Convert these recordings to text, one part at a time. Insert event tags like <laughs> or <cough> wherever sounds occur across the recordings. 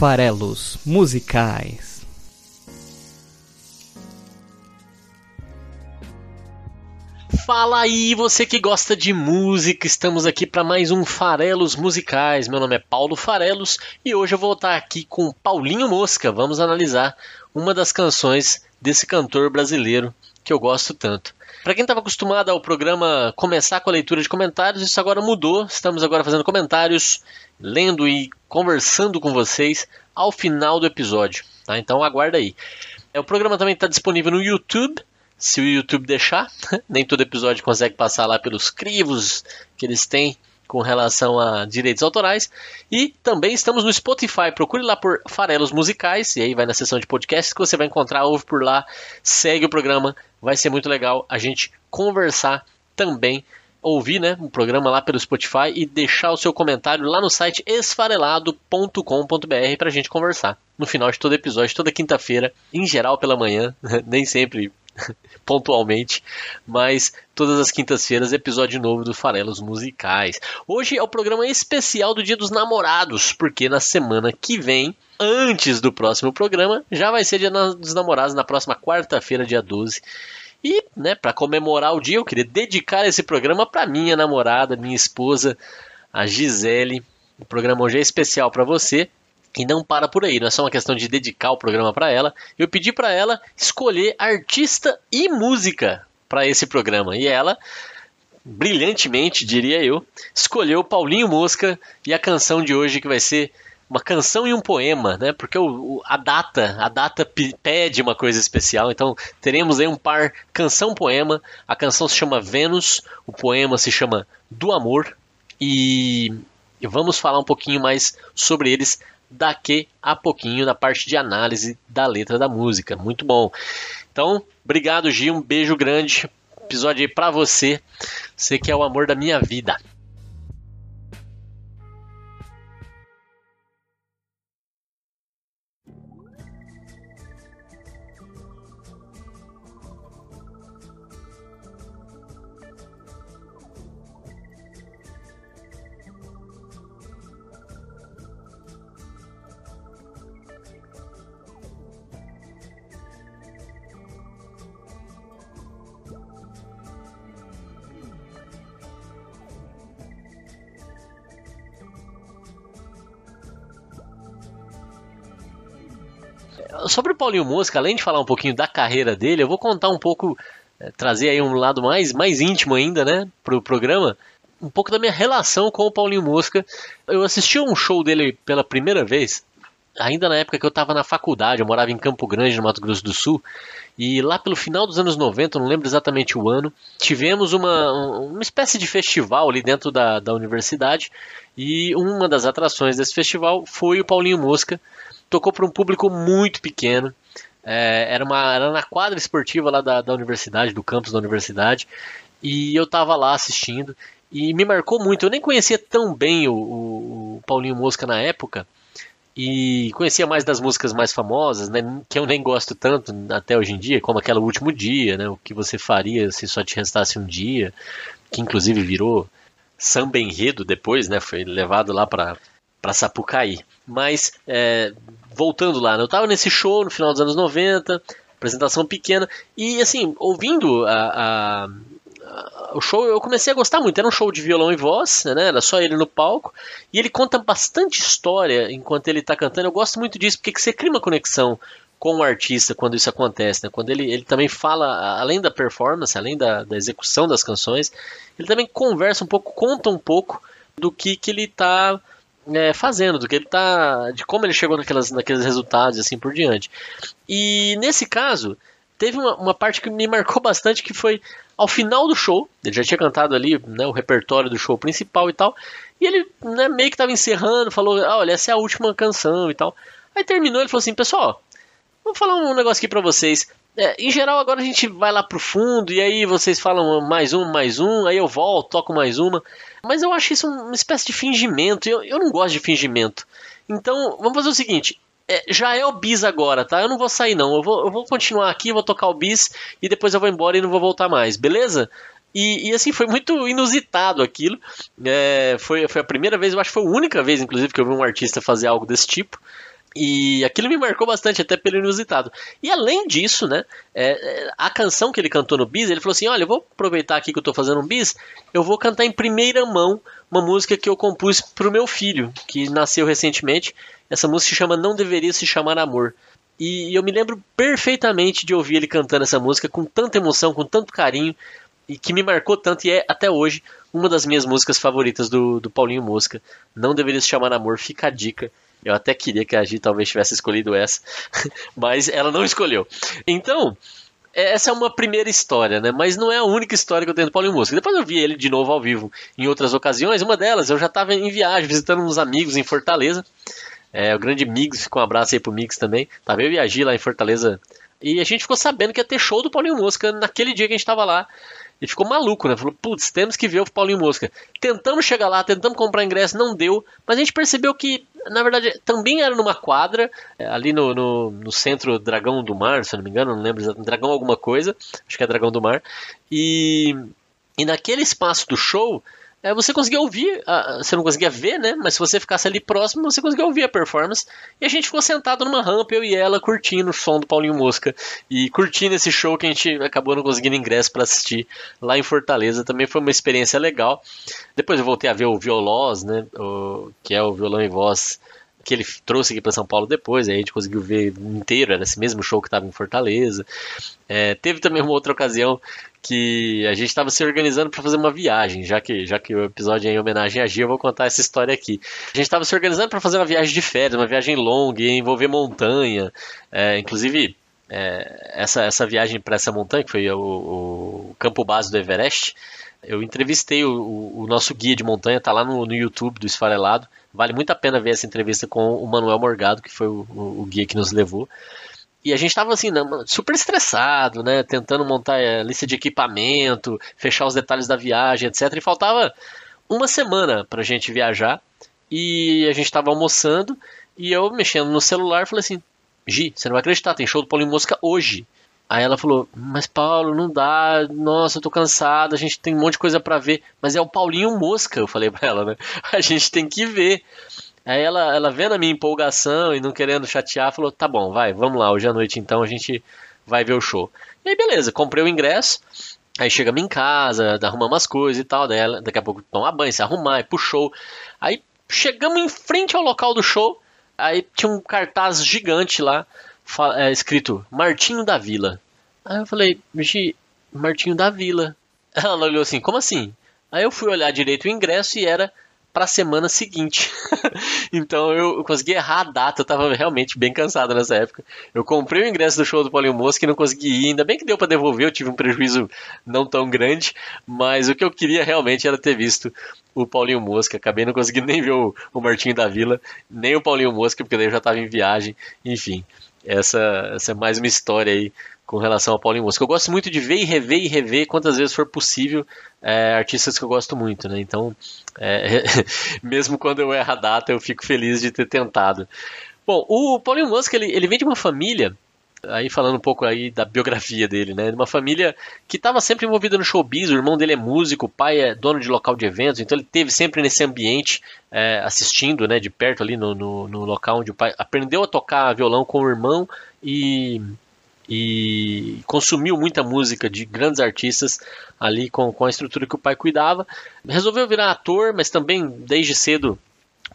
Farelos Musicais. Fala aí, você que gosta de música, estamos aqui para mais um Farelos Musicais. Meu nome é Paulo Farelos e hoje eu vou estar aqui com Paulinho Mosca. Vamos analisar uma das canções desse cantor brasileiro que eu gosto tanto. Para quem estava acostumado ao programa começar com a leitura de comentários, isso agora mudou. Estamos agora fazendo comentários, lendo e conversando com vocês ao final do episódio. Tá? Então aguarda aí. É, o programa também está disponível no YouTube, se o YouTube deixar. <laughs> Nem todo episódio consegue passar lá pelos crivos que eles têm com relação a direitos autorais. E também estamos no Spotify. Procure lá por Farelos Musicais. E aí vai na seção de podcasts que você vai encontrar. Ouve por lá. Segue o programa. Vai ser muito legal a gente conversar também. Ouvir né, o um programa lá pelo Spotify e deixar o seu comentário lá no site esfarelado.com.br para a gente conversar. No final de todo episódio, toda quinta-feira, em geral pela manhã, <laughs> nem sempre <laughs> pontualmente, mas todas as quintas-feiras episódio novo do Farelos Musicais. Hoje é o programa especial do Dia dos Namorados, porque na semana que vem, antes do próximo programa, já vai ser Dia dos Namorados na próxima quarta-feira, dia 12. E, né, para comemorar o dia, eu queria dedicar esse programa para minha namorada, minha esposa, a Gisele. O programa hoje é especial para você. E não para por aí, não é só uma questão de dedicar o programa para ela. Eu pedi para ela escolher artista e música para esse programa. E ela, brilhantemente, diria eu, escolheu Paulinho Mosca e a canção de hoje que vai ser uma canção e um poema, né? Porque o, o, a data, a data pede uma coisa especial. Então teremos aí um par canção-poema. A canção se chama Vênus, o poema se chama Do Amor e, e vamos falar um pouquinho mais sobre eles daqui a pouquinho na parte de análise da letra da música. Muito bom. Então, obrigado, Gil. Um beijo grande. Episódio aí pra você. Você que é o amor da minha vida. Sobre o Paulinho Mosca, além de falar um pouquinho da carreira dele, eu vou contar um pouco, é, trazer aí um lado mais, mais íntimo ainda, né, pro programa, um pouco da minha relação com o Paulinho Mosca. Eu assisti um show dele pela primeira vez, ainda na época que eu estava na faculdade, eu morava em Campo Grande, no Mato Grosso do Sul, e lá pelo final dos anos 90, não lembro exatamente o ano, tivemos uma, uma espécie de festival ali dentro da, da universidade, e uma das atrações desse festival foi o Paulinho Mosca, tocou para um público muito pequeno. É, era, uma, era na quadra esportiva lá da, da universidade, do campus da universidade, e eu estava lá assistindo e me marcou muito. Eu nem conhecia tão bem o, o, o, Paulinho Mosca na época e conhecia mais das músicas mais famosas, né, que eu nem gosto tanto até hoje em dia, como aquela Último Dia, né, o que você faria se só te restasse um dia, que inclusive virou samba enredo depois, né, foi levado lá para Sapucaí. Mas é, voltando lá, né, eu estava nesse show no final dos anos 90, apresentação pequena, e assim, ouvindo a, a, a, o show, eu comecei a gostar muito. Era um show de violão e voz, né? Era só ele no palco, e ele conta bastante história enquanto ele está cantando. Eu gosto muito disso, porque você cria uma conexão com o artista quando isso acontece, né? Quando ele, ele também fala, além da performance, além da, da execução das canções, ele também conversa um pouco, conta um pouco do que, que ele está é, fazendo, do que ele tá. de como ele chegou naquelas, naqueles resultados assim por diante. E nesse caso, teve uma, uma, parte que me marcou bastante que foi ao final do show. Ele já tinha cantado ali né, o repertório do show principal e tal. E ele né, meio que estava encerrando, falou: ah, olha, essa é a última canção e tal. Aí terminou, ele falou assim: pessoal, vou falar um negócio aqui pra vocês. É, em geral, agora a gente vai lá pro fundo e aí vocês falam mais um, mais um, aí eu volto, toco mais uma. Mas eu acho isso uma espécie de fingimento. Eu, eu não gosto de fingimento. Então, vamos fazer o seguinte. É, já é o bis agora, tá? Eu não vou sair, não. Eu vou, eu vou continuar aqui, vou tocar o bis e depois eu vou embora e não vou voltar mais, beleza? E, e, assim, foi muito inusitado aquilo. É, foi, foi a primeira vez, eu acho que foi a única vez, inclusive, que eu vi um artista fazer algo desse tipo. E aquilo me marcou bastante, até pelo inusitado. E além disso, né, é, é, a canção que ele cantou no bis, ele falou assim: olha, eu vou aproveitar aqui que eu estou fazendo um bis, eu vou cantar em primeira mão uma música que eu compus para o meu filho, que nasceu recentemente. Essa música se chama Não Deveria Se Chamar Amor. E eu me lembro perfeitamente de ouvir ele cantando essa música com tanta emoção, com tanto carinho, e que me marcou tanto e é até hoje uma das minhas músicas favoritas do, do Paulinho Mosca. Não Deveria Se Chamar Amor, fica a dica. Eu até queria que a Gi talvez tivesse escolhido essa, <laughs> mas ela não escolheu. Então, essa é uma primeira história, né? Mas não é a única história que eu tenho do Paulinho Mosca. Depois eu vi ele de novo ao vivo em outras ocasiões. Uma delas, eu já estava em viagem, visitando uns amigos em Fortaleza. É, o grande Migs, ficou um abraço aí pro Migs também. Tava eu e a Gi lá em Fortaleza. E a gente ficou sabendo que ia ter show do Paulinho Mosca naquele dia que a gente estava lá. E ficou maluco, né? Falou, putz, temos que ver o Paulinho Mosca. Tentamos chegar lá, tentamos comprar ingresso, não deu. Mas a gente percebeu que, na verdade, também era numa quadra, é, ali no, no, no centro Dragão do Mar, se eu não me engano, não lembro exatamente, Dragão alguma coisa, acho que é Dragão do Mar. E, e naquele espaço do show, é, você conseguia ouvir, você não conseguia ver, né? Mas se você ficasse ali próximo, você conseguia ouvir a performance. E a gente ficou sentado numa rampa, eu e ela, curtindo o som do Paulinho Mosca. E curtindo esse show que a gente acabou não conseguindo ingresso para assistir lá em Fortaleza. Também foi uma experiência legal. Depois eu voltei a ver o Violós, né? O, que é o violão e voz que ele trouxe aqui para São Paulo depois, aí a gente conseguiu ver inteiro, era esse mesmo show que estava em Fortaleza. É, teve também uma outra ocasião que a gente estava se organizando para fazer uma viagem, já que, já que o episódio é em homenagem a Gia, eu vou contar essa história aqui. A gente estava se organizando para fazer uma viagem de férias, uma viagem longa, ia envolver montanha, é, inclusive é, essa, essa viagem para essa montanha, que foi o, o, campo base do Everest, eu entrevistei o, o nosso guia de montanha, está lá no, no YouTube do Esfarelado, vale muito a pena ver essa entrevista com o Manuel Morgado, que foi o, o guia que nos levou. E a gente estava assim, super estressado, né? Tentando montar a eh, lista de equipamento, fechar os detalhes da viagem, etc. E faltava uma semana para a gente viajar. E a gente estava almoçando e eu mexendo no celular falei assim: Gi, você não vai acreditar, tem show do Paulinho Mosca hoje. Aí ela falou: Mas Paulo, não dá, nossa, eu tô cansado, a gente tem um monte de coisa para ver. Mas é o Paulinho Mosca, eu falei pra ela, né? <laughs> A gente tem que ver. Aí ela, ela vendo a minha empolgação e não querendo chatear, falou: tá bom, vai, vamos lá, hoje à noite então a gente vai ver o show. E aí, beleza, comprei o ingresso. Aí chegamos em casa, arrumamos as coisas e tal. Daí ela, daqui a pouco tomar banho, se arrumar, ir pro show. Aí chegamos em frente ao local do show. Aí tinha um cartaz gigante lá, é, escrito Martinho da Vila. Aí eu falei, Martinho da Vila. <laughs> Ela olhou assim, como assim? Aí eu fui olhar direito o ingresso e era para a semana seguinte. <laughs> então eu consegui errar a data, eu tava realmente bem cansado nessa época. Eu comprei o ingresso do show do Paulinho Mosca e não consegui ir, ainda bem que deu para devolver, eu tive um prejuízo não tão grande, mas o que eu queria realmente era ter visto o Paulinho Mosca. Acabei não conseguindo <laughs> nem ver o, o Martinho da Vila, nem o Paulinho Mosca, porque daí eu já estava em viagem, enfim. Essa, essa é mais uma história aí com relação ao Paulinho Mosca. Eu gosto muito de ver e rever e rever quantas vezes for possível é, artistas que eu gosto muito, né? Então, é, <laughs> mesmo quando eu erro a data, eu fico feliz de ter tentado. Bom, o Paulinho Mosca, ele, ele vem de uma família, aí falando um pouco aí da biografia dele, né? De uma família que estava sempre envolvida no showbiz, o irmão dele é músico, o pai é dono de local de eventos, então ele teve sempre nesse ambiente é, assistindo, né? De perto ali no, no, no local onde o pai aprendeu a tocar violão com o irmão e e consumiu muita música de grandes artistas ali com, com a estrutura que o pai cuidava. Resolveu virar ator, mas também desde cedo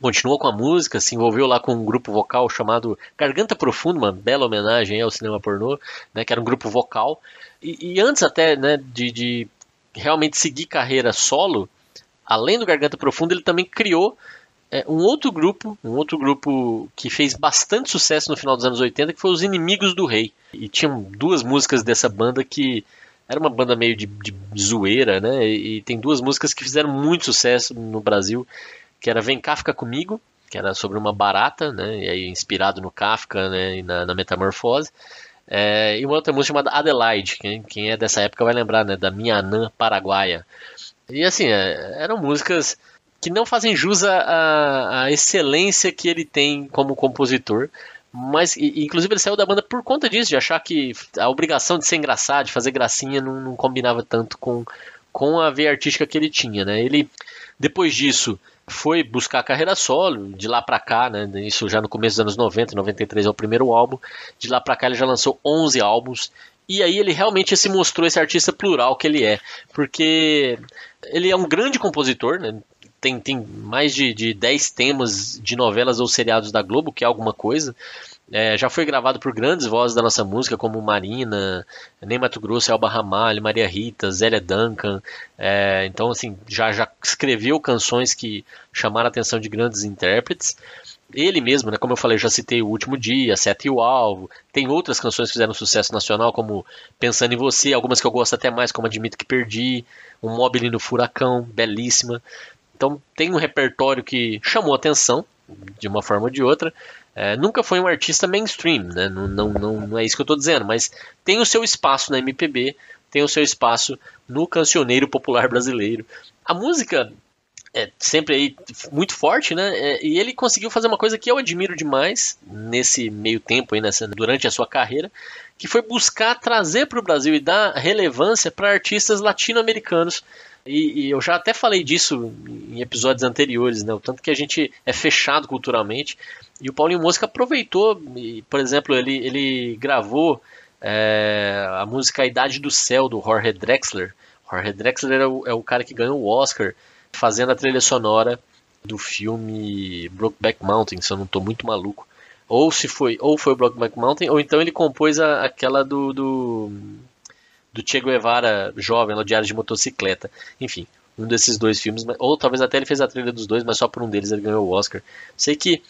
continuou com a música, se envolveu lá com um grupo vocal chamado Garganta Profunda, uma bela homenagem ao cinema pornô, né, que era um grupo vocal. E, e antes até né, de, de realmente seguir carreira solo, além do Garganta Profunda, ele também criou é, um outro grupo, um outro grupo que fez bastante sucesso no final dos anos 80, que foi os Inimigos do Rei. E tinham duas músicas dessa banda que era uma banda meio de, de zoeira, né? E, e, tem duas músicas que fizeram muito sucesso no Brasil, que era Vem Fica Comigo, que era sobre uma barata, né? E aí inspirado no Kafka, né? E na, na Metamorfose. É, e uma outra música chamada Adelaide, quem, quem, é dessa época vai lembrar, né? Da Minha Anã Paraguaia. E assim, é, eram músicas que não fazem jus à, à excelência que ele tem como compositor. Mas, e, inclusive, ele saiu da banda por conta disso, de achar que a obrigação de ser engraçado, de fazer gracinha, não, não combinava tanto com, com a veia artística que ele tinha, né? Ele, depois disso, foi buscar a carreira solo, de lá para cá, né, isso já no começo dos anos 90, 93 é o primeiro álbum, de lá para cá ele já lançou 11 álbuns, e aí ele realmente se mostrou esse artista plural que ele é, porque ele é um grande compositor, né, tem, tem mais de, de 10 temas de novelas ou seriados da Globo, que é alguma coisa, é, já foi gravado por grandes vozes da nossa música, como Marina, Ney Mato Grosso, Elba Ramalho, Maria Rita, Zélia Duncan. É, então, assim, já, já escreveu canções que chamaram a atenção de grandes intérpretes. Ele mesmo, né, como eu falei, já citei O Último Dia, Sete e o Alvo. Tem outras canções que fizeram sucesso nacional, como Pensando em Você, algumas que eu gosto até mais, como Admito que Perdi, Um Mobile no Furacão, belíssima. Então tem um repertório que chamou atenção, de uma forma ou de outra. É, nunca foi um artista mainstream, né? não, não, não, não é isso que eu estou dizendo, mas tem o seu espaço na MPB, tem o seu espaço no cancioneiro popular brasileiro. A música é sempre aí muito forte, né? É, e ele conseguiu fazer uma coisa que eu admiro demais nesse meio tempo aí, nessa, durante a sua carreira, que foi buscar trazer para o Brasil e dar relevância para artistas latino-americanos e, e, eu já até falei disso em episódios anteriores, né? O tanto que a gente é fechado culturalmente. E o Paulinho Mosca aproveitou, e, por exemplo, ele, ele gravou é, a música A Idade do Céu, do Jorge Drexler. Jorge Drexler é o, é o cara que ganhou o Oscar fazendo a trilha sonora do filme Brokeback Mountain, se eu não estou muito maluco. Ou se foi, ou foi o Brokeback Mountain, ou então ele compôs a, aquela do, do do Che Guevara jovem, no Diário de Motocicleta. Enfim, um desses dois filmes, ou talvez até ele fez a trilha dos dois, mas só por um deles ele ganhou o Oscar. Sei que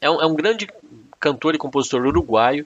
é um, é um grande cantor e compositor uruguaio,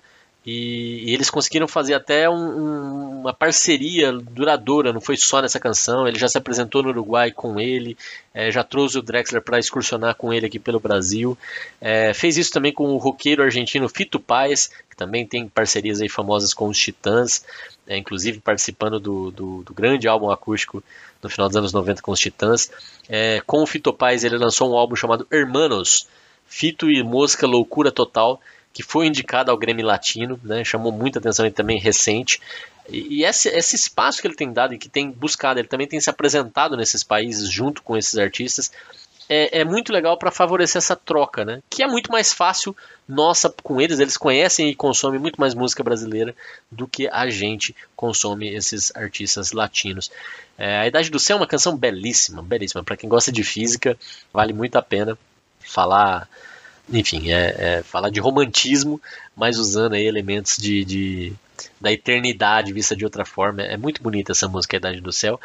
e, e eles conseguiram fazer até um, um, uma parceria duradoura, não foi só nessa canção. Ele já se apresentou no Uruguai com ele, é, já trouxe o Drexler para excursionar com ele aqui pelo Brasil. É, fez isso também com o roqueiro argentino Fito Paes, que também tem parcerias aí famosas com os Titãs, é, inclusive participando do, do, do, grande álbum acústico no final dos anos 90 com os Titãs. É, com o Fito Paes ele lançou um álbum chamado Hermanos, Fito e Mosca Loucura Total, que foi indicado ao Grêmio Latino, né, chamou muita atenção e também recente. E, e esse, esse, espaço que ele tem dado e que tem buscado, ele também tem se apresentado nesses países junto com esses artistas, é, é muito legal para favorecer essa troca, né? Que é muito mais fácil nossa com eles, eles conhecem e consomem muito mais música brasileira do que a gente consome esses artistas latinos. É, a Idade do Céu é uma canção belíssima, belíssima. Para quem gosta de física, vale muito a pena falar enfim, é, é, falar de romantismo, mas usando aí elementos de, de, da eternidade vista de outra forma. É muito bonita essa música, A Idade do Céu.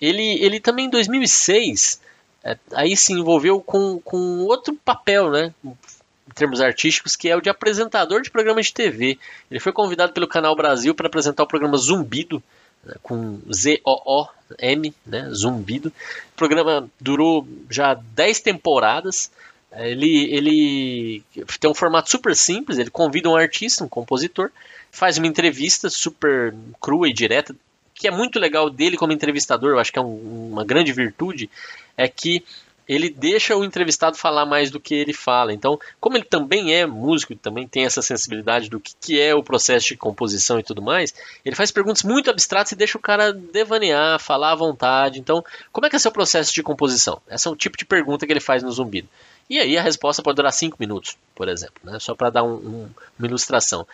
Ele, ele também em 2006 é, aí se envolveu com, com outro papel, né? Em termos artísticos, que é o de apresentador de programa de TV. Ele foi convidado pelo Canal Brasil para apresentar o programa Zumbido, né, com Z-O-O-M, né? Zumbido. O programa durou já 10 temporadas ele, ele tem um formato super simples, ele convida um artista, um compositor, faz uma entrevista super crua e direta, que é muito legal dele como entrevistador, eu acho que é um, uma grande virtude, é que ele deixa o entrevistado falar mais do que ele fala. Então, como ele também é músico, também tem essa sensibilidade do que, que é o processo de composição e tudo mais, ele faz perguntas muito abstratas e deixa o cara devanear, falar à vontade. Então, como é que é seu processo de composição? Esse é o tipo de pergunta que ele faz no Zumbido. E aí a resposta pode durar 5 minutos, por exemplo, né? só para dar um, um, uma ilustração.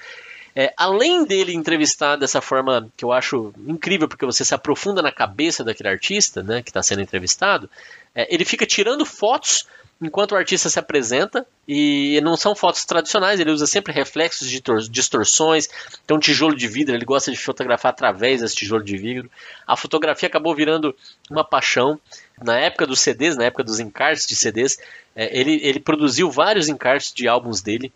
É, além dele entrevistar dessa forma que eu acho incrível, porque você se aprofunda na cabeça daquele artista né, que está sendo entrevistado, é, ele fica tirando fotos enquanto o artista se apresenta, e não são fotos tradicionais, ele usa sempre reflexos de distorções, tem um tijolo de vidro, ele gosta de fotografar através desse tijolo de vidro. A fotografia acabou virando uma paixão. Na época dos CDs, na época dos encartes de CDs, é, ele, ele produziu vários encartes de álbuns dele,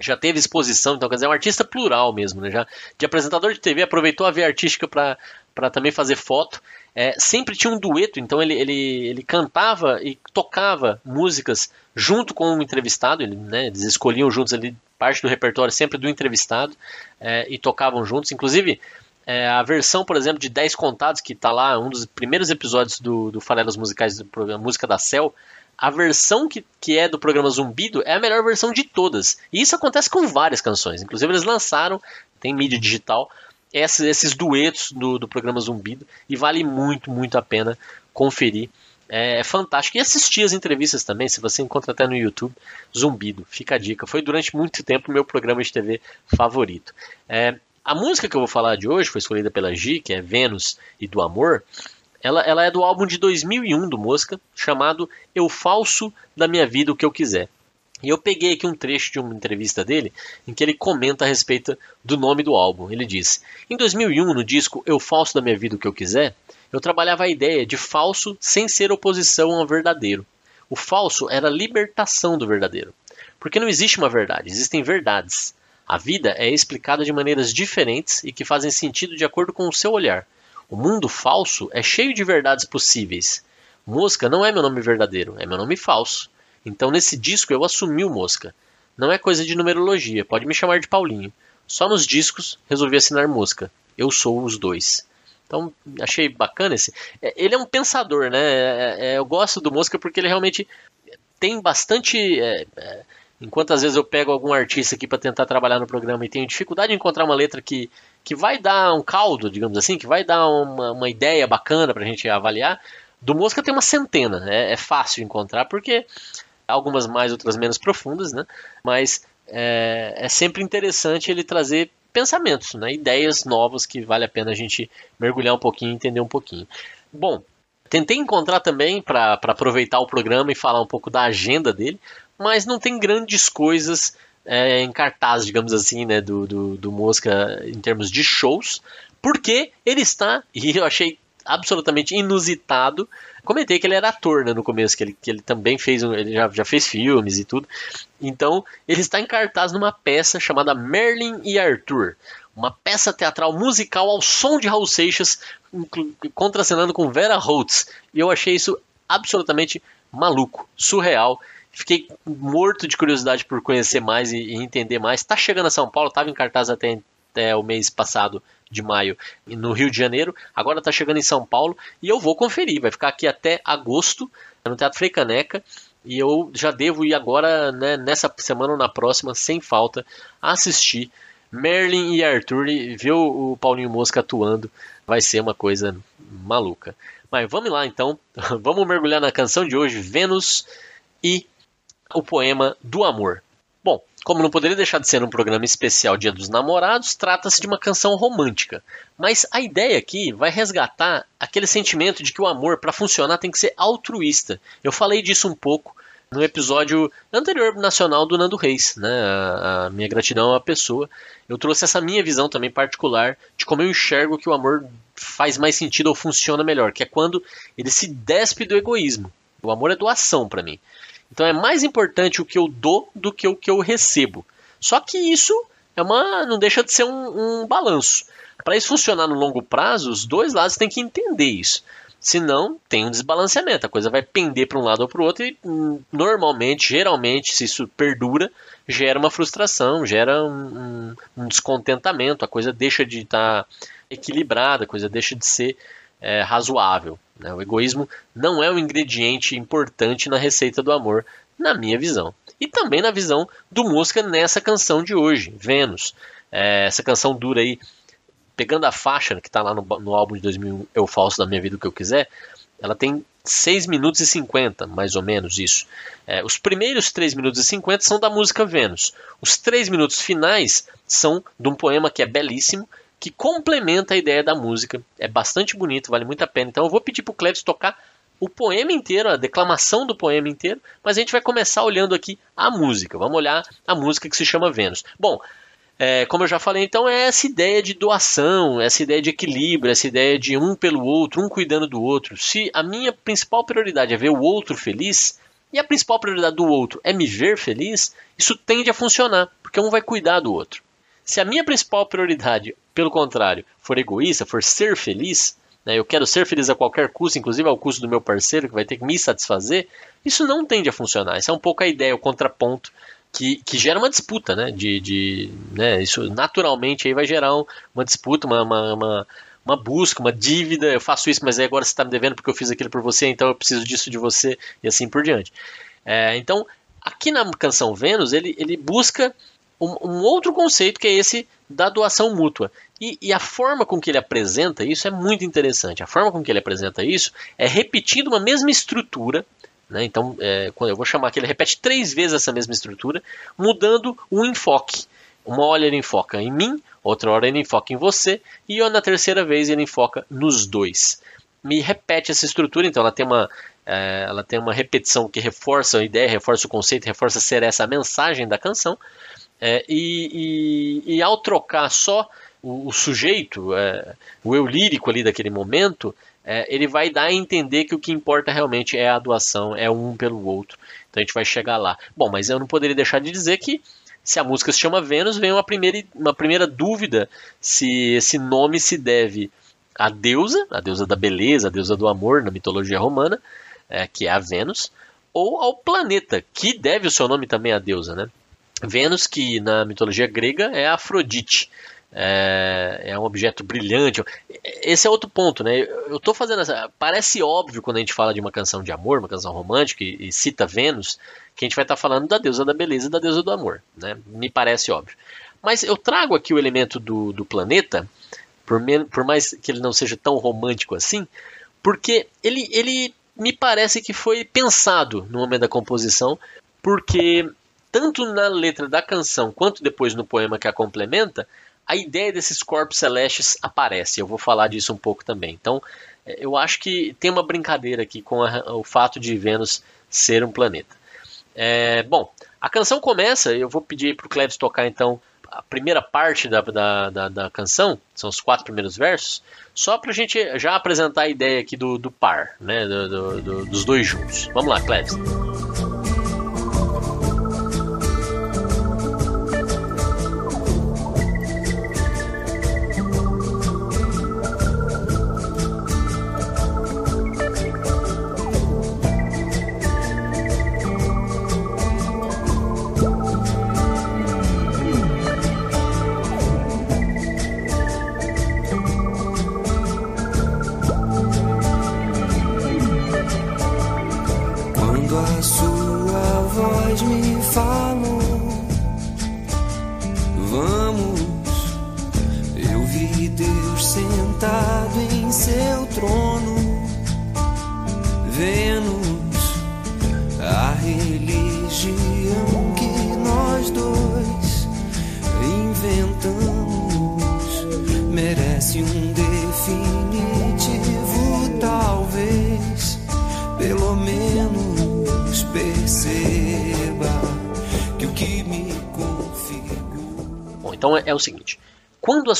já teve exposição, então quer dizer, é um artista plural mesmo, né? Já de apresentador de TV, aproveitou a via artística para também fazer foto é, sempre tinha um dueto, então ele, ele, ele cantava e tocava músicas junto com o entrevistado, ele, né, eles escolhiam juntos ali parte do repertório sempre do entrevistado é, e tocavam juntos, inclusive é, a versão, por exemplo, de 10 Contados, que está lá, um dos primeiros episódios do, do Farelas Musicais do programa Música da Cell, a versão que, que é do programa Zumbido é a melhor versão de todas. E isso acontece com várias canções. Inclusive, eles lançaram, tem mídia digital, esses, esses duetos do, do programa Zumbido e vale muito, muito a pena conferir É, é fantástico. E assistir as entrevistas também, se você encontra até no YouTube, Zumbido, fica a dica. Foi durante muito tempo meu programa de TV favorito. É, a música que eu vou falar de hoje foi escolhida pela Gi, que é Vênus e do Amor. Ela, ela é do álbum de 2001 do Mosca, chamado Eu Falso da Minha Vida o que Eu Quiser. E eu peguei aqui um trecho de uma entrevista dele em que ele comenta a respeito do nome do álbum. Ele diz: Em 2001, no disco Eu Falso da Minha Vida o que Eu Quiser, eu trabalhava a ideia de falso sem ser oposição ao verdadeiro. O falso era a libertação do verdadeiro. Porque não existe uma verdade, existem verdades. A vida é explicada de maneiras diferentes e que fazem sentido de acordo com o seu olhar. O mundo falso é cheio de verdades possíveis. Mosca não é meu nome verdadeiro, é meu nome falso. Então nesse disco eu assumi o Mosca. Não é coisa de numerologia, pode me chamar de Paulinho. Só nos discos resolvi assinar Mosca. Eu sou os dois. Então achei bacana esse. É, ele é um pensador, né? É, é, eu gosto do Mosca porque ele realmente tem bastante. É, é, enquanto às vezes eu pego algum artista aqui para tentar trabalhar no programa e tenho dificuldade de encontrar uma letra que, que vai dar um caldo, digamos assim, que vai dar uma, uma ideia bacana para a gente avaliar, do Mosca tem uma centena. É, é fácil encontrar porque algumas mais, outras menos profundas, né? Mas é, é sempre interessante ele trazer pensamentos, né? ideias novas que vale a pena a gente mergulhar um pouquinho, entender um pouquinho. Bom, tentei encontrar também para aproveitar o programa e falar um pouco da agenda dele, mas não tem grandes coisas é, em cartaz, digamos assim, né, do, do, do Mosca em termos de shows, porque ele está, e eu achei absolutamente inusitado. Comentei que ele era ator né, no começo, que ele, que ele também fez, ele já, já fez filmes e tudo. Então, ele está em cartaz numa peça chamada Merlin e Arthur. Uma peça teatral musical ao som de Raul Seixas, contracenando com Vera Holtz. E eu achei isso absolutamente maluco, surreal. Fiquei morto de curiosidade por conhecer mais e, e entender mais. Está chegando a São Paulo, estava em cartaz até, até o mês passado de maio no Rio de Janeiro, agora está chegando em São Paulo e eu vou conferir. Vai ficar aqui até agosto no Teatro Frei Caneca e eu já devo ir agora, né, nessa semana ou na próxima, sem falta, assistir Merlin e Arthur e ver o Paulinho Mosca atuando. Vai ser uma coisa maluca. Mas vamos lá então, <laughs> vamos mergulhar na canção de hoje, Vênus e o poema do amor. Bom, como não poderia deixar de ser um programa especial Dia dos Namorados, trata-se de uma canção romântica. Mas a ideia aqui vai resgatar aquele sentimento de que o amor, para funcionar, tem que ser altruísta. Eu falei disso um pouco no episódio anterior nacional do Nando Reis, né? A, minha gratidão à pessoa. Eu trouxe essa minha visão também particular de como eu enxergo que o amor faz mais sentido ou funciona melhor, que é quando ele se despe do egoísmo. O amor é doação para mim. Então é mais importante o que eu dou do que o que eu recebo. Só que isso é uma, não deixa de ser um, um balanço. Para isso funcionar no longo prazo, os dois lados têm que entender isso. Senão, tem um desbalanceamento. A coisa vai pender para um lado ou para o outro e, hum, normalmente, geralmente, se isso perdura, gera uma frustração, gera um, um, descontentamento. A coisa deixa de estar tá equilibrada, a coisa deixa de ser é, razoável. Né? O egoísmo não é um ingrediente importante na receita do amor, na minha visão. E também na visão do Mosca nessa canção de hoje, Vênus. É, essa canção dura aí, pegando a faixa que está lá no, no, álbum de 2001, Eu Falso da Minha Vida o Que Eu Quiser, ela tem 6 minutos e 50, mais ou menos isso. É, os primeiros 3 minutos e 50 são da música Vênus. Os 3 minutos finais são de um poema que é belíssimo, que complementa a ideia da música. É bastante bonito, vale muito a pena. Então eu vou pedir para o Cleves tocar o poema inteiro, a declamação do poema inteiro, mas a gente vai começar olhando aqui a música. Vamos olhar a música que se chama Vênus. Bom, é, como eu já falei, então é essa ideia de doação, essa ideia de equilíbrio, essa ideia de um pelo outro, um cuidando do outro. Se a minha principal prioridade é ver o outro feliz, e a principal prioridade do outro é me ver feliz, isso tende a funcionar, porque um vai cuidar do outro. Se a minha principal prioridade, pelo contrário, for egoísta, for ser feliz, né, eu quero ser feliz a qualquer custo, inclusive ao custo do meu parceiro, que vai ter que me satisfazer, isso não tende a funcionar. Isso é um pouco a ideia, o contraponto, que, que gera uma disputa, né? De, de, né isso naturalmente aí vai gerar um, uma disputa, uma, uma, uma, uma, busca, uma dívida. Eu faço isso, mas agora você está me devendo porque eu fiz aquilo por você, então eu preciso disso de você, e assim por diante. É, então, aqui na canção Vênus, ele, ele busca um, um outro conceito que é esse da doação mútua. E, e, a forma com que ele apresenta isso é muito interessante. A forma com que ele apresenta isso é repetindo uma mesma estrutura. Né? Então, é, eu vou chamar que ele repete três vezes essa mesma estrutura, mudando o enfoque. Uma hora ele enfoca em mim, outra hora ele enfoca em você, e na terceira vez ele enfoca nos dois. Me repete essa estrutura, então ela tem uma, é, ela tem uma repetição que reforça a ideia, reforça o conceito, reforça ser essa a mensagem da canção. É, e, e, e, ao trocar só o, o sujeito, é, o eu lírico ali daquele momento, é, ele vai dar a entender que o que importa realmente é a doação, é um pelo outro. Então a gente vai chegar lá. Bom, mas eu não poderia deixar de dizer que se a música se chama Vênus, vem uma primeira, uma primeira dúvida se esse nome se deve à deusa, a deusa da beleza, a deusa do amor na mitologia romana, é, que é a Vênus, ou ao planeta, que deve o seu nome também à deusa, né? Vênus, que na mitologia grega é Afrodite. É, é, um objeto brilhante. Esse é outro ponto, né? Eu estou fazendo essa. Parece óbvio quando a gente fala de uma canção de amor, uma canção romântica e, e cita Vênus, que a gente vai estar tá falando da deusa da beleza e da deusa do amor, né? Me parece óbvio. Mas eu trago aqui o elemento do, do planeta, por, por mais que ele não seja tão romântico assim, porque ele, ele me parece que foi pensado no momento da composição, porque tanto na letra da canção quanto depois no poema que a complementa, a ideia desses corpos celestes aparece. Eu vou falar disso um pouco também. Então, é, eu acho que tem uma brincadeira aqui com a, o fato de Vênus ser um planeta. É, bom, a canção começa, eu vou pedir para o Cleves tocar então a primeira parte da, da, da, da, canção, são os quatro primeiros versos, só para a gente já apresentar a ideia aqui do, do par, né, do, do, do, dos dois juntos. Vamos lá, Cleves.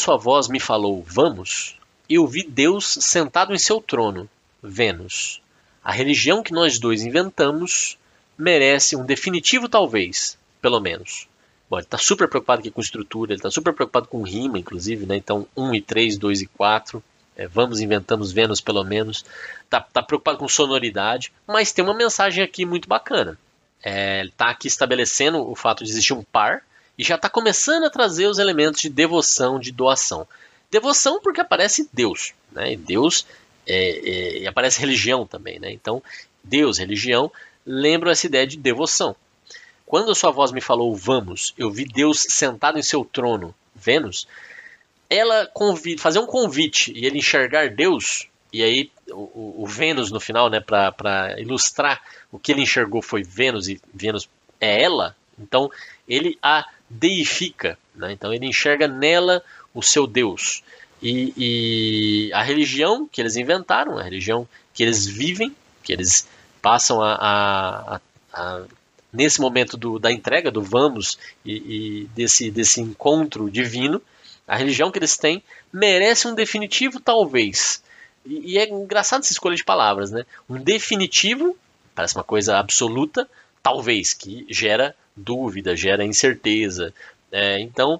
Sua voz me falou vamos, eu vi Deus sentado em seu trono, Vênus. A religião que nós dois inventamos merece um definitivo talvez, pelo menos. Bom, ele está super preocupado aqui com estrutura, ele está super preocupado com rima, inclusive, né? Então, 1 e 3, 2 e 4. É, vamos, inventamos Vênus pelo menos. Está tá preocupado com sonoridade, mas tem uma mensagem aqui muito bacana. É, ele está aqui estabelecendo o fato de existir um par e já está começando a trazer os elementos de devoção, de doação. Devoção porque aparece Deus, né? E Deus é, é, e aparece religião também, né? Então, Deus, religião, lembram essa ideia de devoção. Quando a sua voz me falou vamos, eu vi Deus sentado em seu trono, Vênus, ela fazer um convite e ele enxergar Deus, e aí o, o Vênus no final, né, para ilustrar o que ele enxergou foi Vênus e Vênus é ela, então ele a deifica, né? então ele enxerga nela o seu Deus. E, e, a religião que eles inventaram, a religião que eles vivem, que eles passam a, a, a, a nesse momento do, da entrega, do vamos e, e, desse, desse encontro divino, a religião que eles têm merece um definitivo, talvez. E, e é engraçado essa escolha de palavras, né? Um definitivo, parece uma coisa absoluta, talvez, que gera dúvida, gera incerteza. É, então,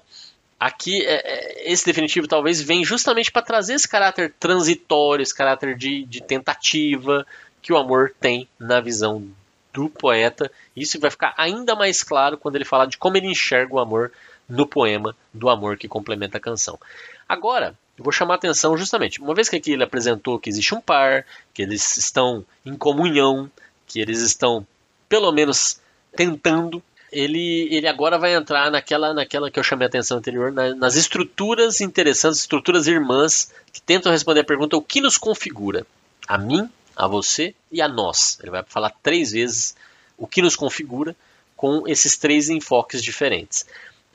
aqui, é, é esse definitivo talvez vem justamente para trazer esse caráter transitório, esse caráter de, de tentativa que o amor tem na visão do poeta. Isso vai ficar ainda mais claro quando ele falar de como ele enxerga o amor no poema do amor que complementa a canção. Agora, eu vou chamar a atenção justamente, uma vez que aqui ele apresentou que existe um par, que eles estão em comunhão, que eles estão pelo menos tentando ele, ele agora vai entrar naquela, naquela que eu chamei a atenção anterior, na, nas estruturas interessantes, estruturas irmãs, que tentam responder a pergunta: o que nos configura? A mim, a você e a nós. Ele vai falar três vezes o que nos configura com esses três enfoques diferentes.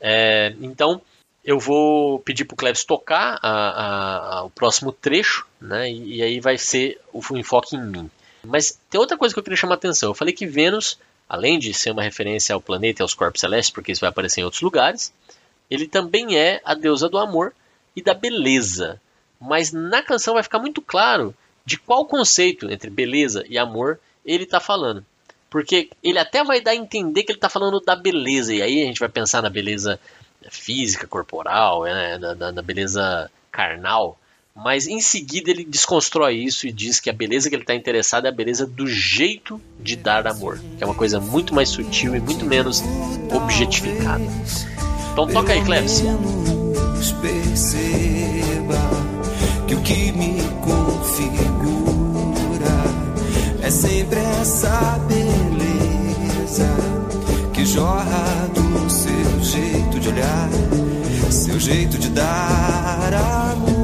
É, então, eu vou pedir para o Cleves tocar a, a, a, o próximo trecho, né, e, e, aí vai ser o, o enfoque em mim. Mas tem outra coisa que eu queria chamar a atenção. Eu falei que Vênus além de ser uma referência ao planeta e aos corpos celestes, porque isso vai aparecer em outros lugares, ele também é a deusa do amor e da beleza. Mas na canção vai ficar muito claro de qual conceito entre beleza e amor ele está falando. Porque ele até vai dar a entender que ele está falando da beleza, e aí a gente vai pensar na beleza física, corporal, né, na, na beleza carnal. Mas em seguida ele desconstrói isso e diz que a beleza que ele está interessado é a beleza do jeito de dar amor, que é uma coisa muito mais sutil e muito menos objetificada. Então toca aí, Cleves. Perceba que o que me configura é sempre essa beleza que jorra do seu jeito de olhar, seu jeito de dar amor.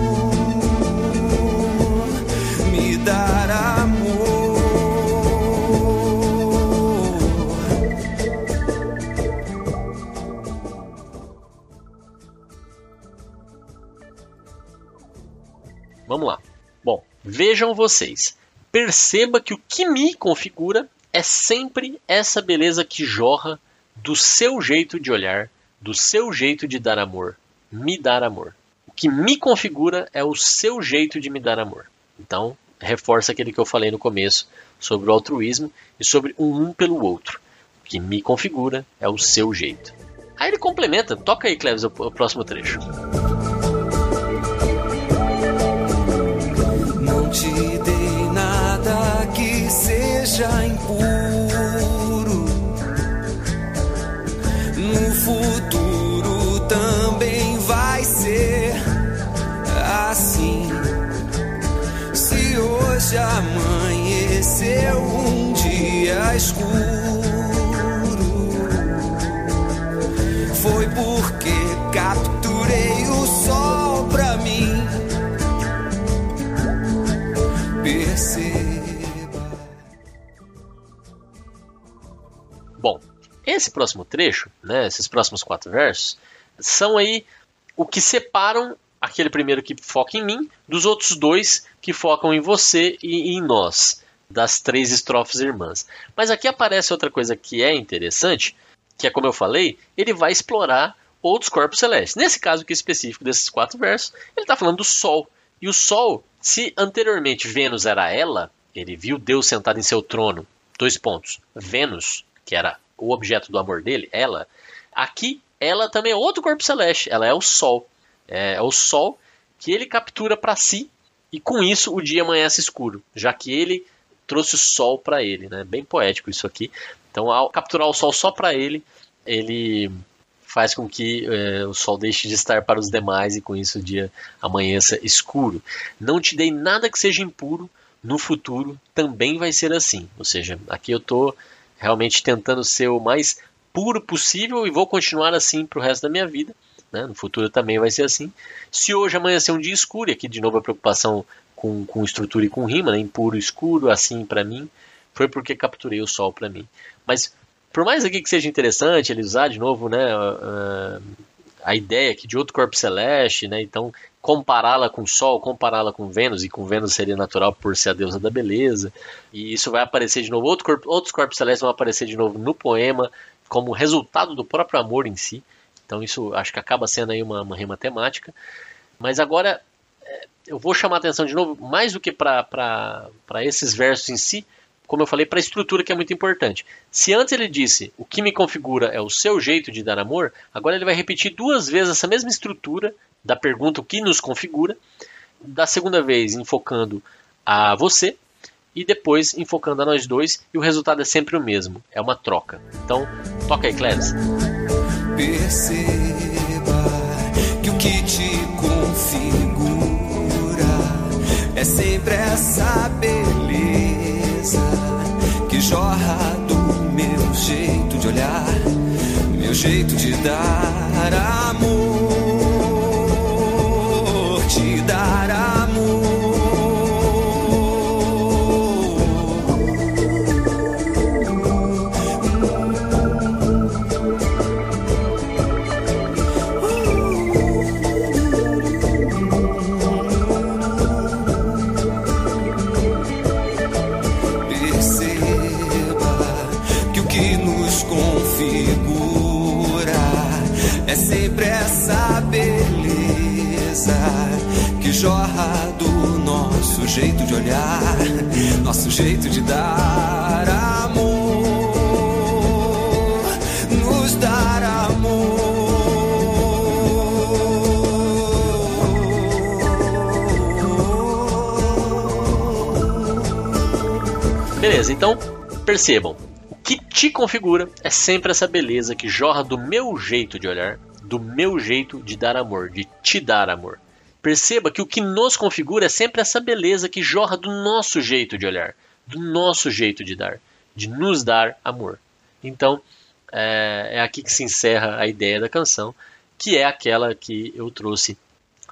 Vejam vocês. Perceba que o que me configura é sempre essa beleza que jorra do seu jeito de olhar, do seu jeito de dar amor, me dar amor. O que me configura é o seu jeito de me dar amor. Então, reforça aquele que eu falei no começo sobre o altruísmo e sobre um um pelo outro. O que me configura é o seu jeito. Aí ele complementa, toca aí, Cleves, o, próximo trecho. Te dei nada que seja impuro. No futuro também vai ser assim hoje amanheceu um dia escuro. Esse próximo trecho, né, esses próximos quatro versos, são aí o que separam aquele primeiro que foca em mim, dos outros dois que focam em você e em nós, das três estrofes irmãs. Mas aqui aparece outra coisa que é interessante, que é como eu falei, ele vai explorar outros corpos celestes. Nesse caso aqui específico desses quatro versos, ele está falando do Sol. E o Sol, se anteriormente Vênus era ela, ele viu Deus sentado em seu trono. Dois pontos. Vênus, que era o objeto do amor dele, ela. Aqui, ela também é outro corpo celeste. Ela é o Sol. É, é o Sol que ele captura para si e com isso o dia amanhece escuro, já que ele trouxe o Sol para ele, né? Bem poético isso aqui. Então, ao capturar o Sol só para ele, ele faz com que é, o Sol deixe de estar para os demais e com isso o dia amanheça escuro. Não te dei nada que seja impuro, no futuro também vai ser assim. Ou seja, aqui eu estou realmente tentando ser o mais puro possível e vou continuar assim para o resto da minha vida. Né? No futuro também vai ser assim. Se hoje amanhecer um dia escuro, e aqui de novo a preocupação com, com estrutura e com rima, né? impuro, escuro, assim para mim, foi porque capturei o sol para mim. Mas por mais aqui que seja interessante ele usar de novo né, a, a ideia aqui de outro corpo celeste, né? então compará-la com o Sol, compará-la com Vênus, e com Vênus seria natural por ser a deusa da beleza, e isso vai aparecer de novo, outro corpo, outros corpos celestes vão aparecer de novo no poema, como resultado do próprio amor em si. Então isso acho que acaba sendo aí uma, uma rima temática. Mas agora é, eu vou chamar a atenção de novo, mais do que para esses versos em si, como eu falei, para a estrutura que é muito importante. Se antes ele disse o que me configura é o seu jeito de dar amor, agora ele vai repetir duas vezes essa mesma estrutura da pergunta o que nos configura, da segunda vez enfocando a você e depois enfocando a nós dois, e o resultado é sempre o mesmo, é uma troca. Então, toca aí, Cléris perceba que o que te configura é sempre essa beleza que jorra do meu jeito de olhar, meu jeito de dar amor, te dar então percebam. O que te configura é sempre essa beleza que jorra do meu jeito de olhar, do meu jeito de dar amor, de te dar amor. Perceba que o que nos configura é sempre essa beleza que jorra do nosso jeito de olhar, do nosso jeito de dar, de nos dar amor. Então, é, é aqui que se encerra a ideia da canção, que é aquela que eu trouxe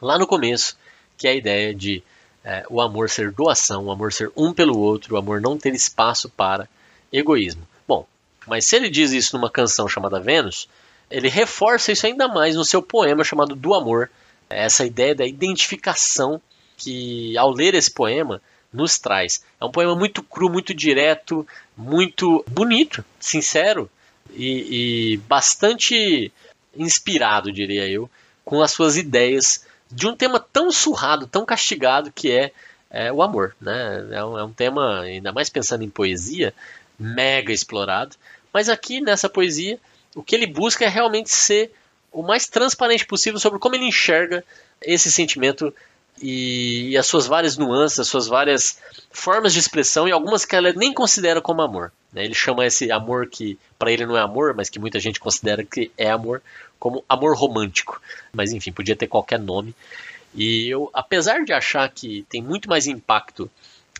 lá no começo, que é a ideia de é, o amor ser doação, o amor ser um pelo outro, o amor não ter espaço para egoísmo. Bom, mas se ele diz isso numa canção chamada Vênus, ele reforça isso ainda mais no seu poema chamado Do Amor, essa ideia da identificação que, ao ler esse poema, nos traz. É um poema muito cru, muito direto, muito bonito, sincero e, e bastante inspirado, diria eu, com as suas ideias de um tema tão surrado, tão castigado que é, é o amor. Né? É, um, é um tema, ainda mais pensando em poesia, mega explorado. Mas aqui nessa poesia, o que ele busca é realmente ser o mais transparente possível sobre como ele enxerga esse sentimento e, e, as suas várias nuances, as suas várias formas de expressão e algumas que ela nem considera como amor. Né? Ele chama esse amor que para ele não é amor, mas que muita gente considera que é amor, como amor romântico. Mas enfim, podia ter qualquer nome. E eu, apesar de achar que tem muito mais impacto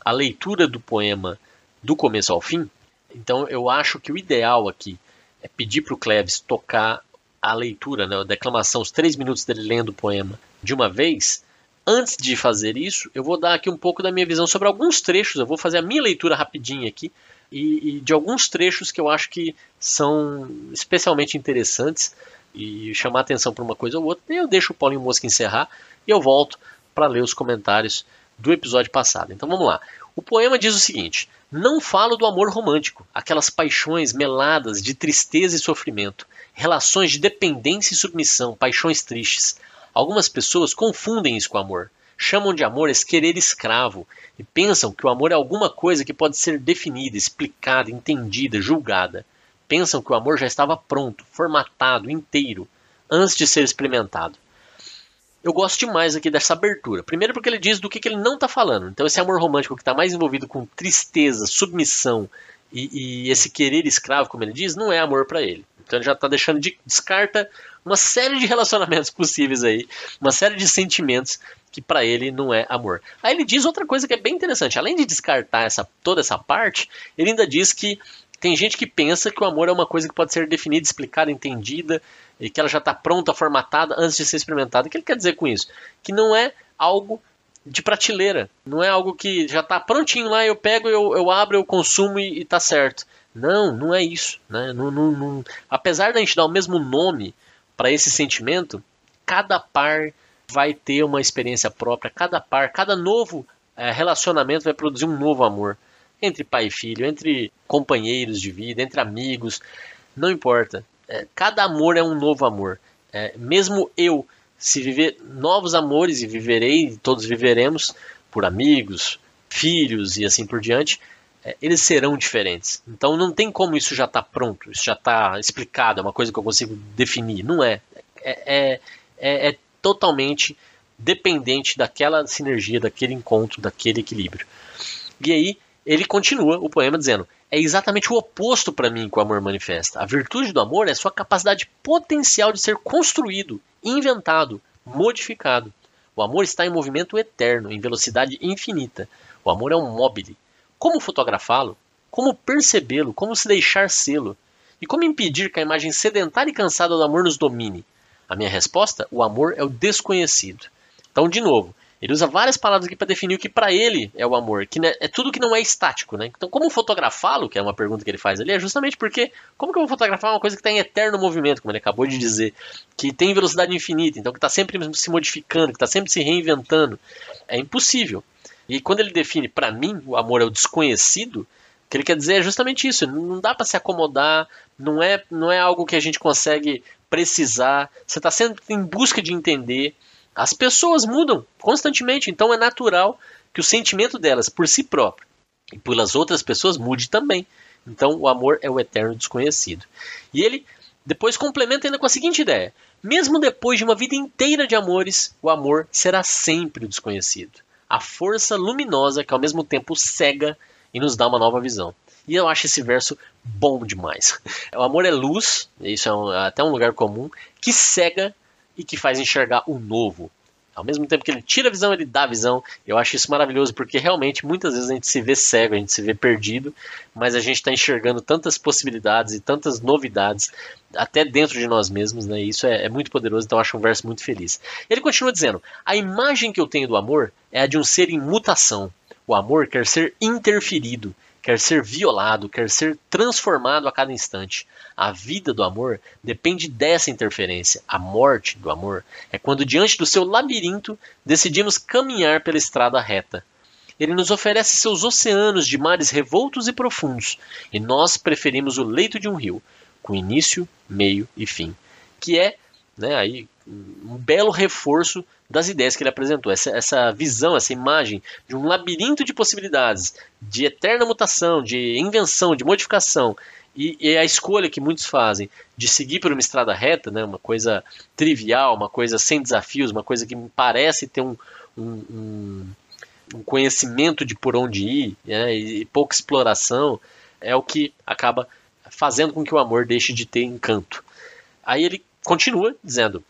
a leitura do poema do começo ao fim, então eu acho que o ideal aqui é pedir para o Cleves tocar a leitura, né, a declamação, os três minutos dele lendo o poema de uma vez. Antes de fazer isso, eu vou dar aqui um pouco da minha visão sobre alguns trechos. Eu vou fazer a minha leitura rapidinha aqui e, e de alguns trechos que eu acho que são especialmente interessantes e chamar atenção para uma coisa ou outra. Eu deixo o Paulinho Mosca encerrar e eu volto para ler os comentários do episódio passado. Então vamos lá. O poema diz o seguinte: Não falo do amor romântico, aquelas paixões meladas de tristeza e sofrimento, relações de dependência e submissão, paixões tristes. Algumas pessoas confundem isso com amor. Chamam de amor esse querer escravo e pensam que o amor é alguma coisa que pode ser definida, explicada, entendida, julgada. Pensam que o amor já estava pronto, formatado, inteiro, antes de ser experimentado eu gosto demais aqui dessa abertura. Primeiro porque ele diz do que, que ele não está falando. Então esse amor romântico que está mais envolvido com tristeza, submissão e, e, esse querer escravo, como ele diz, não é amor para ele. Então ele já está deixando de descarta uma série de relacionamentos <laughs> possíveis aí, uma série de sentimentos que para ele não é amor. Aí ele diz outra coisa que é bem interessante. Além de descartar essa, toda essa parte, ele ainda diz que tem gente que pensa que o amor é uma coisa que pode ser definida, explicada, entendida e que ela já está pronta, formatada antes de ser experimentada. O que ele quer dizer com isso? Que não é algo de prateleira, não é algo que já está prontinho lá, eu pego, eu, eu abro, eu consumo e, está certo. Não, não é isso. Né? Não, não, não... Apesar da gente dar o mesmo nome para esse sentimento, cada par vai ter uma experiência própria, cada par, cada novo é, relacionamento vai produzir um novo amor. Entre pai e filho, entre companheiros de vida, entre amigos, não importa é, cada amor é um novo amor. É, mesmo eu, se viver novos amores, e viverei, todos viveremos, por amigos, filhos e assim por diante, é, eles serão diferentes. Então não tem como isso já estar tá pronto, isso já está explicado, é uma coisa que eu consigo definir. Não é. É, é, é, é totalmente dependente daquela sinergia, daquele encontro, daquele equilíbrio. E aí ele continua o poema dizendo: é exatamente o oposto para mim que o amor manifesta. A virtude do amor é sua capacidade potencial de ser construído, inventado, modificado. O amor está em movimento eterno, em velocidade infinita. O amor é um mobile. Como fotografá-lo? Como percebê-lo? Como se deixar sê-lo? E como impedir que a imagem sedentária e cansada do amor nos domine? A minha resposta: o amor é o desconhecido. Então, de novo, ele usa várias palavras aqui para definir o que para ele é o amor, que é tudo que não é estático, né? Então, como fotografá-lo, que é uma pergunta que ele faz ali, é justamente porque como que eu vou fotografar uma coisa que está em eterno movimento, como ele acabou de dizer, que tem velocidade infinita, então que está sempre se modificando, que está sempre se reinventando? É impossível. E quando ele define para mim o amor é o desconhecido, o que ele quer dizer é justamente isso. Não dá para se acomodar, não é, não é algo que a gente consegue precisar. Você está sempre em busca de entender. As pessoas mudam constantemente, então é natural que o sentimento delas por si próprio e pelas outras pessoas mude também. Então o amor é o eterno desconhecido. E ele depois complementa ainda com a seguinte ideia: mesmo depois de uma vida inteira de amores, o amor será sempre o desconhecido. A força luminosa que ao mesmo tempo cega e nos dá uma nova visão. E eu acho esse verso bom demais. <laughs> O amor é luz, isso é um, até um lugar comum, que cega e que faz enxergar o novo. Ao mesmo tempo que ele tira a visão, ele dá a visão. Eu acho isso maravilhoso, porque realmente muitas vezes a gente se vê cego, a gente se vê perdido, mas a gente está enxergando tantas possibilidades e tantas novidades, até dentro de nós mesmos, né? E isso é, é muito poderoso, então eu acho um verso muito feliz. Ele continua dizendo: A imagem que eu tenho do amor é a de um ser em mutação. O amor quer ser interferido, quer ser violado, quer ser transformado a cada instante. A vida do amor depende dessa interferência. A morte do amor é quando, diante do seu labirinto, decidimos caminhar pela estrada reta. Ele nos oferece seus oceanos de mares revoltos e profundos, e nós preferimos o leito de um rio, com início, meio e fim, que é né, aí, um belo reforço das ideias que ele apresentou. Essa, essa visão, essa imagem de um labirinto de possibilidades, de eterna mutação, de invenção, de modificação, e, e, a escolha que muitos fazem de seguir por uma estrada reta, né, uma coisa trivial, uma coisa sem desafios, uma coisa que me parece ter um, um, um, um conhecimento de por onde ir né, e, e pouca exploração, é o que acaba fazendo com que o amor deixe de ter encanto. Aí ele continua dizendo: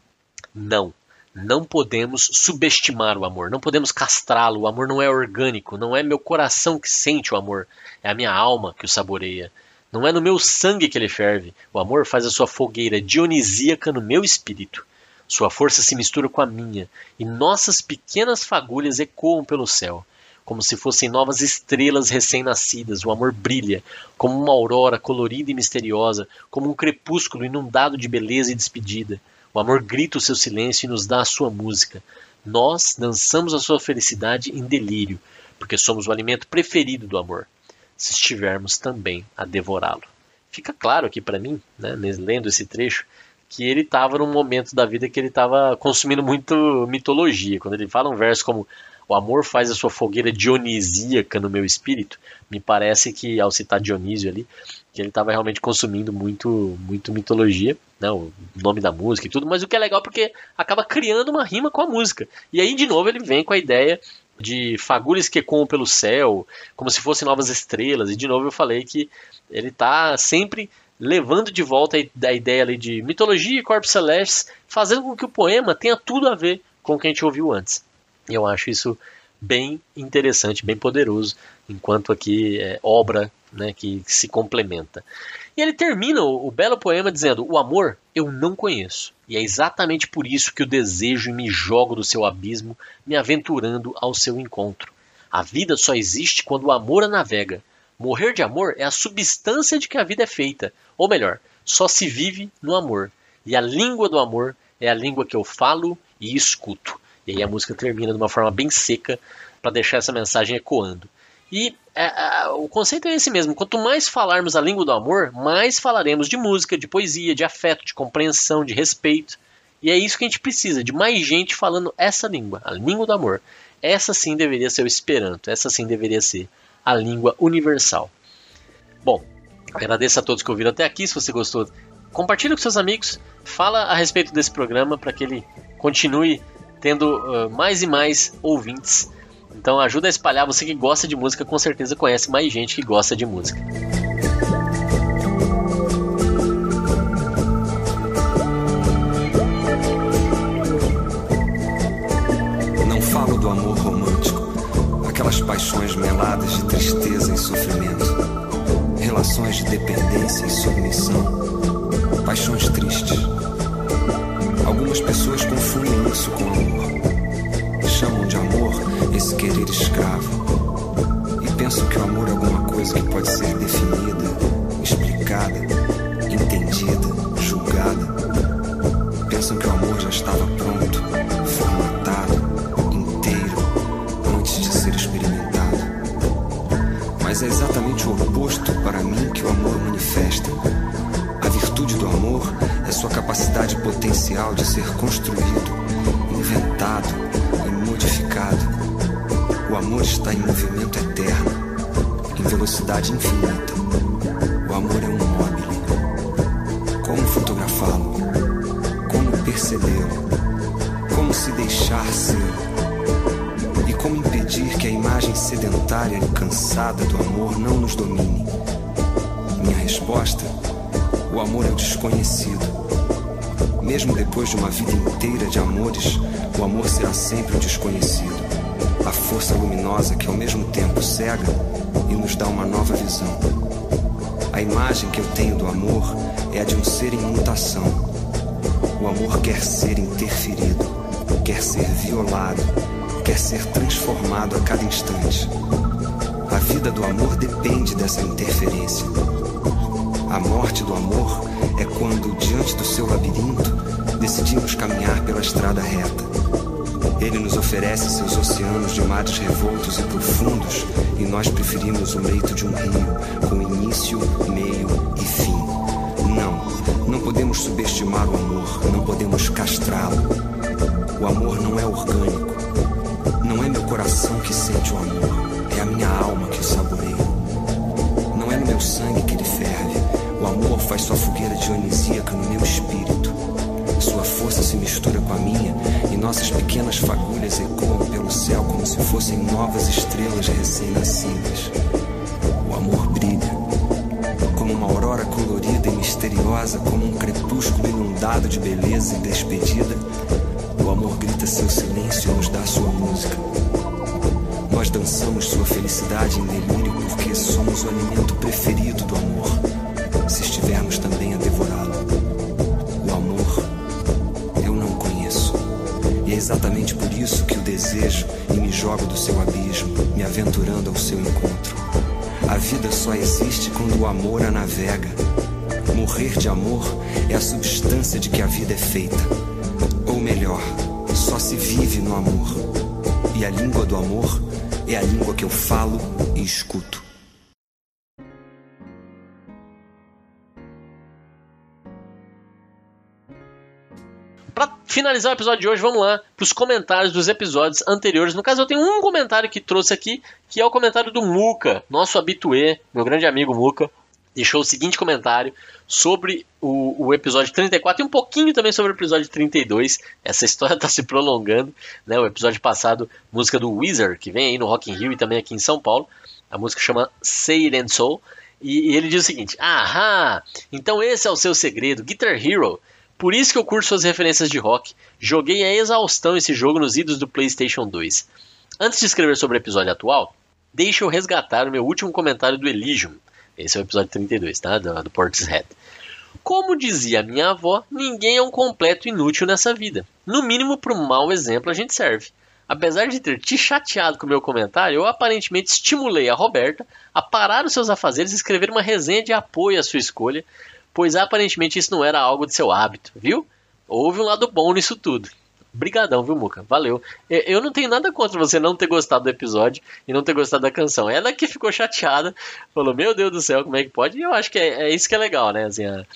não, não podemos subestimar o amor, não podemos castrá-lo. O amor não é orgânico, não é meu coração que sente o amor, é a minha alma que o saboreia. Não é no meu sangue que ele ferve. O amor faz a sua fogueira dionisíaca no meu espírito. Sua força se mistura com a minha, e nossas pequenas fagulhas ecoam pelo céu, como se fossem novas estrelas recém-nascidas. O amor brilha, como uma aurora colorida e misteriosa, como um crepúsculo inundado de beleza e despedida. O amor grita o seu silêncio e nos dá a sua música. Nós dançamos a sua felicidade em delírio, porque somos o alimento preferido do amor, se estivermos também a devorá-lo. Fica claro aqui para mim, né, lendo esse trecho, que ele estava num momento da vida que ele estava consumindo muito mitologia. Quando ele fala um verso como o amor faz a sua fogueira dionisíaca no meu espírito, me parece que ao citar Dionísio ali, que ele estava realmente consumindo muito, muito mitologia, né, o nome da música e tudo, mas o que é legal porque acaba criando uma rima com a música. E aí, de novo, ele vem com a ideia de fagulhas que ecoam pelo céu, como se fossem novas estrelas, e de novo eu falei que ele está sempre levando de volta a ideia ali de mitologia e corpos celestes, fazendo com que o poema tenha tudo a ver com o que a gente ouviu antes. Eu acho isso bem interessante, bem poderoso, enquanto aqui é obra né, que, que, se complementa. E ele termina o, o, belo poema dizendo: O amor eu não conheço, e é exatamente por isso que o desejo me jogo do seu abismo, me aventurando ao seu encontro. A vida só existe quando o amor a navega. Morrer de amor é a substância de que a vida é feita, ou melhor, só se vive no amor. E a língua do amor é a língua que eu falo e escuto. E aí a música termina de uma forma bem seca para deixar essa mensagem ecoando. E é, é, o conceito é esse mesmo: quanto mais falarmos a língua do amor, mais falaremos de música, de poesia, de afeto, de compreensão, de respeito. E é isso que a gente precisa, de mais gente falando essa língua, a língua do amor. Essa sim deveria ser o Esperanto, essa sim deveria ser a língua universal. Bom, agradeço a todos que ouviram até aqui. Se você gostou, compartilhe com seus amigos, fala a respeito desse programa para que ele continue tendo uh, mais e mais ouvintes. Então ajuda a espalhar. Você que gosta de música, com certeza conhece mais gente que gosta de música. Não falo do amor romântico, aquelas paixões meladas de tristeza e sofrimento, relações de dependência e submissão paixões tristes. Algumas pessoas confundem isso com amor. Esse querer escravo. E pensam que o amor é alguma coisa que pode ser definida, explicada, entendida, julgada. Pensam que o amor já estava pronto, formatado, inteiro, antes de ser experimentado. Mas é exatamente o oposto para mim que o amor manifesta. A virtude do amor é sua capacidade potencial de ser construído, inventado está em movimento eterno, em velocidade infinita. O amor é um mobile. Como fotografá-lo? Como percebê-lo? Como se deixar ser? E como impedir que a imagem sedentária e cansada do amor não nos domine? Minha resposta: o amor é o desconhecido. Mesmo depois de uma vida inteira de amores, o amor será sempre o desconhecido. A força luminosa que ao mesmo tempo cega e nos dá uma nova visão. A imagem que eu tenho do amor é a de um ser em mutação. O amor quer ser interferido, quer ser violado, quer ser transformado a cada instante. A vida do amor depende dessa interferência. A morte do amor é quando, diante do seu labirinto, decidimos caminhar pela estrada reta. Ele nos oferece seus oceanos de mares revoltos e profundos, e nós preferimos o leito de um rio, com início, meio e fim. Não, não podemos subestimar o amor, não podemos castrá-lo. O amor não é orgânico. Não é meu coração que sente o amor, misteriosa, como um crepúsculo inundado de beleza e despedida. O amor grita seu silêncio e nos dá sua música. Nós dançamos sua felicidade em delírio porque somos o alimento preferido do amor, se estivermos também a devorá-lo. O amor eu não conheço. E é exatamente por isso que o desejo e me jogo do seu abismo, me aventurando ao seu encontro. A vida só existe quando o amor a navega. Morrer de amor é a substância de que a vida é feita. Ou melhor, só se vive no amor. E a língua do amor é a língua que eu falo e escuto. Pra finalizar o episódio de hoje, vamos lá pros comentários dos episódios anteriores. No caso, eu tenho um comentário que trouxe aqui, que é o comentário do Muca, nosso habituê, meu grande amigo Muca. Deixou o seguinte comentário sobre o, o episódio 34 e um pouquinho também sobre o episódio 32. Essa <laughs> história está se prolongando. Né? O episódio passado, música do Wizard, que vem aí no Rock in Rio e também aqui em São Paulo. A música chama Say It and Soul. E, e ele diz o seguinte: Ahá! Então esse é o seu segredo, Guitar Hero. Por isso que eu curto suas referências de rock. Joguei a exaustão esse jogo nos idos do PlayStation 2. Antes de escrever sobre o episódio atual, deixa eu resgatar o meu último comentário do Elysium. Esse é o episódio 32, tá? Do, do Portishead. Como dizia minha avó, ninguém é um completo inútil nessa vida. No mínimo, para um mau exemplo a gente serve. Apesar de ter te chateado com meu comentário, eu aparentemente estimulei a Roberta a parar os seus afazeres e escrever uma resenha de apoio à sua escolha, pois aparentemente isso não era algo de seu hábito, viu? Houve um lado bom nisso tudo. Brigadão, viu, Muca? Valeu. Eu não tenho nada contra você não ter gostado do episódio e não ter gostado da canção. Ela que ficou chateada, falou, meu Deus do céu, como é que pode? E eu acho que é, é isso que é legal, né? Assim, a,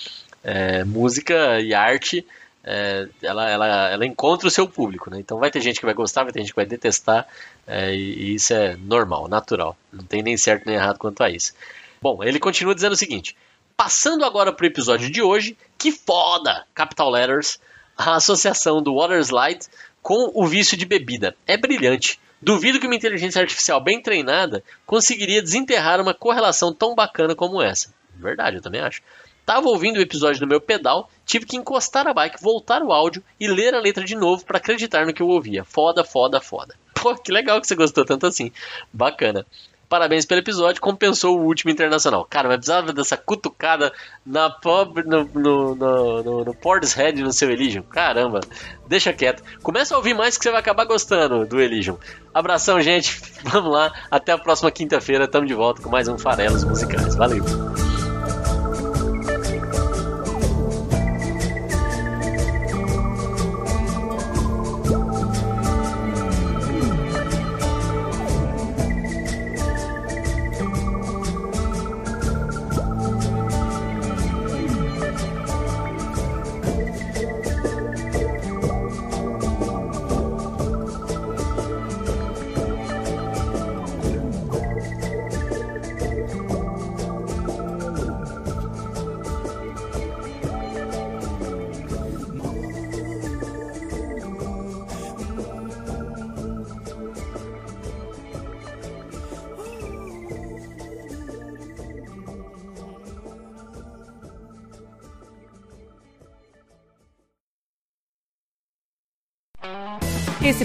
é, música e arte, é, ela, ela, ela encontra o seu público, né? Então vai ter gente que vai gostar, vai ter gente que vai detestar, é, e, e isso é normal, natural. Não tem nem certo nem errado quanto a isso. Bom, ele continua dizendo o seguinte... Passando agora para o episódio de hoje, que foda, Capital Letters, a associação do Water Slide com o vício de bebida. É brilhante. Duvido que uma inteligência artificial bem treinada conseguiria desenterrar uma correlação tão bacana como essa. Verdade, eu também acho. Tava ouvindo o episódio do meu pedal, tive que encostar a bike, voltar o áudio e ler a letra de novo para acreditar no que eu ouvia. Foda, foda, foda. Pô, que legal que você gostou tanto assim. Bacana. Parabéns pelo episódio, compensou o último internacional. Cara, mas precisava dessa cutucada na pobre, no, no, no, no, no no seu Elysium. Caramba, deixa quieto. Começa a ouvir mais que você vai acabar gostando do Elysium. Abração, gente. <laughs> Vamos lá. Até a próxima quinta-feira. Tamo de volta com mais um Farelos Musicais. Valeu.